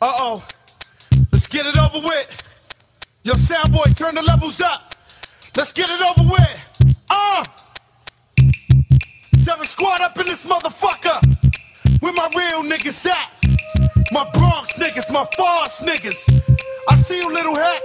Uh oh. Let's get it over with. Yo, sound boy, turn the levels up. Let's get it over with. Uh. Seven squad up in this motherfucker. Where my real niggas at? My Bronx niggas, my Foss niggas. I see you, little hat.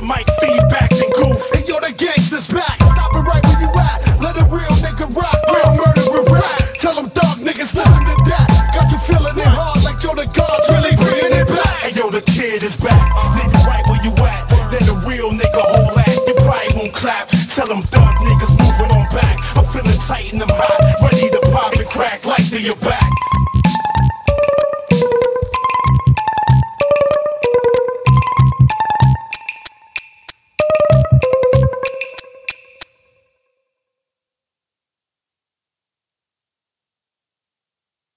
the mic, feedbacks and goof. And yo, the gangsters back. Stop it right where you at. Let a real nigga rock, real murder rap. Tell them dog niggas listen to that. Got you feeling it hard like yo, the God's really bringing it back. And yo, the kid is back. Leave it right where you at. Then the real nigga whole ass. You probably won't clap. Tell them dog niggas moving on back. I'm feeling tight and I'm hot. Ready to pop and crack like to your back.